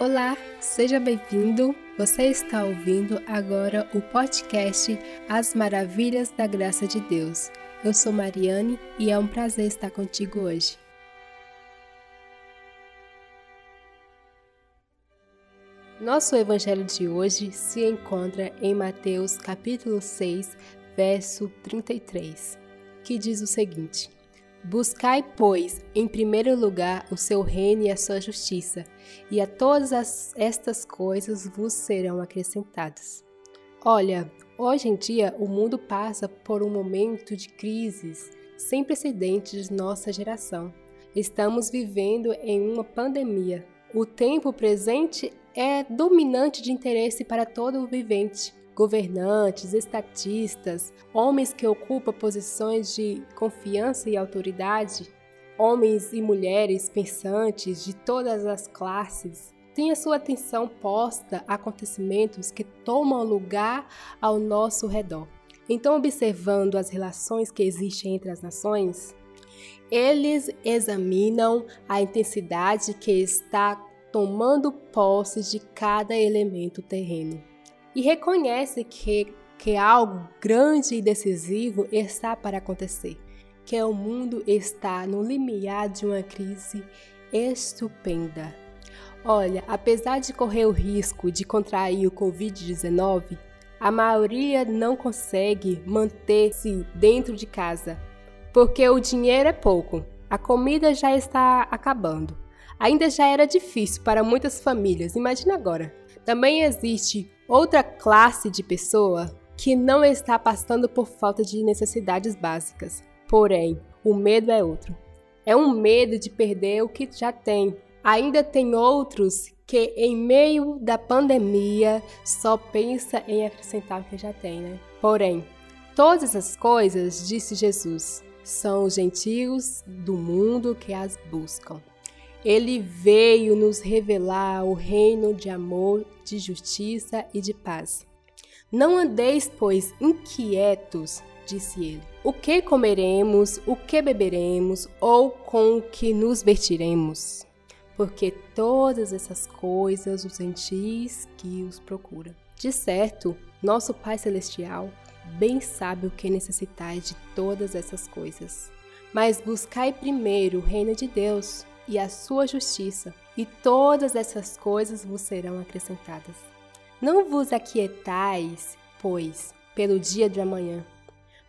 Olá, seja bem-vindo. Você está ouvindo agora o podcast As Maravilhas da Graça de Deus. Eu sou Mariane e é um prazer estar contigo hoje. Nosso evangelho de hoje se encontra em Mateus capítulo 6, verso 33, que diz o seguinte: Buscai, pois, em primeiro lugar o seu reino e a sua justiça, e a todas as, estas coisas vos serão acrescentadas. Olha, hoje em dia o mundo passa por um momento de crises sem precedentes de nossa geração. Estamos vivendo em uma pandemia. O tempo presente é dominante de interesse para todo o vivente governantes, estatistas, homens que ocupam posições de confiança e autoridade, homens e mulheres pensantes de todas as classes, têm a sua atenção posta a acontecimentos que tomam lugar ao nosso redor. Então, observando as relações que existem entre as nações, eles examinam a intensidade que está tomando posse de cada elemento terreno e reconhece que, que algo grande e decisivo está para acontecer, que o mundo está no limiar de uma crise estupenda. Olha, apesar de correr o risco de contrair o Covid-19, a maioria não consegue manter-se dentro de casa, porque o dinheiro é pouco, a comida já está acabando. Ainda já era difícil para muitas famílias, imagina agora. Também existe outra classe de pessoa que não está passando por falta de necessidades básicas. Porém, o medo é outro. É um medo de perder o que já tem. Ainda tem outros que, em meio da pandemia, só pensa em acrescentar o que já tem, né? Porém, todas essas coisas, disse Jesus, são os gentios do mundo que as buscam. Ele veio nos revelar o reino de amor, de justiça e de paz. Não andeis, pois, inquietos, disse ele. O que comeremos, o que beberemos, ou com o que nos vestiremos? Porque todas essas coisas os gentis que os procura. De certo, nosso Pai Celestial bem sabe o que necessitais de todas essas coisas. Mas buscai primeiro o reino de Deus e a sua justiça, e todas essas coisas vos serão acrescentadas. Não vos aquietais, pois, pelo dia de amanhã,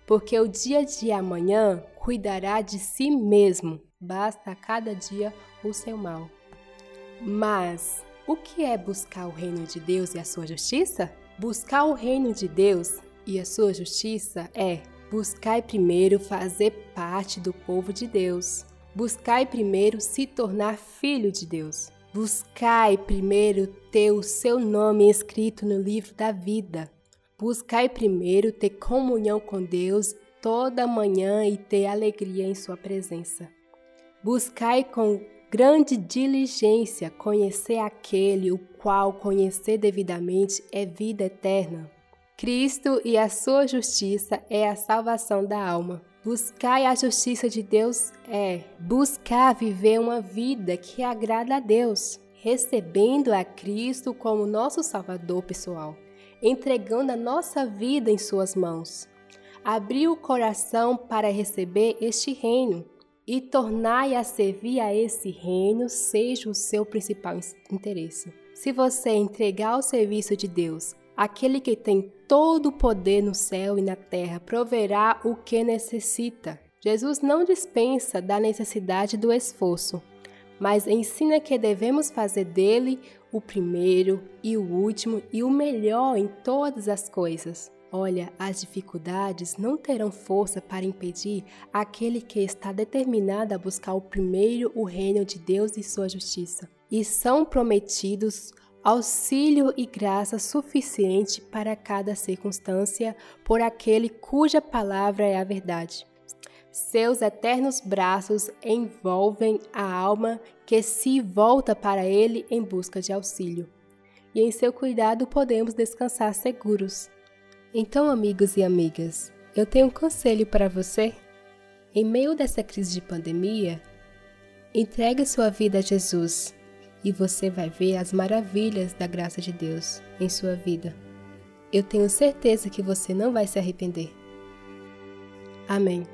porque o dia de amanhã cuidará de si mesmo, basta a cada dia o seu mal. Mas o que é buscar o reino de Deus e a sua justiça? Buscar o reino de Deus e a sua justiça é buscar primeiro fazer parte do povo de Deus, Buscai primeiro se tornar filho de Deus. Buscai primeiro ter o seu nome escrito no livro da vida. Buscai primeiro ter comunhão com Deus toda manhã e ter alegria em sua presença. Buscai com grande diligência conhecer aquele o qual conhecer devidamente é vida eterna. Cristo e a sua justiça é a salvação da alma. Buscar a justiça de Deus é buscar viver uma vida que agrada a Deus, recebendo a Cristo como nosso Salvador pessoal, entregando a nossa vida em Suas mãos. Abrir o coração para receber este reino e tornar a servir a esse reino seja o seu principal interesse. Se você entregar ao serviço de Deus Aquele que tem todo o poder no céu e na terra proverá o que necessita. Jesus não dispensa da necessidade do esforço, mas ensina que devemos fazer dele o primeiro e o último e o melhor em todas as coisas. Olha, as dificuldades não terão força para impedir aquele que está determinado a buscar o primeiro o reino de Deus e sua justiça. E são prometidos auxílio e graça suficiente para cada circunstância por aquele cuja palavra é a verdade. Seus eternos braços envolvem a alma que se volta para ele em busca de auxílio. E em seu cuidado podemos descansar seguros. Então, amigos e amigas, eu tenho um conselho para você. Em meio dessa crise de pandemia, entregue sua vida a Jesus e você vai ver as maravilhas da graça de Deus em sua vida. Eu tenho certeza que você não vai se arrepender. Amém.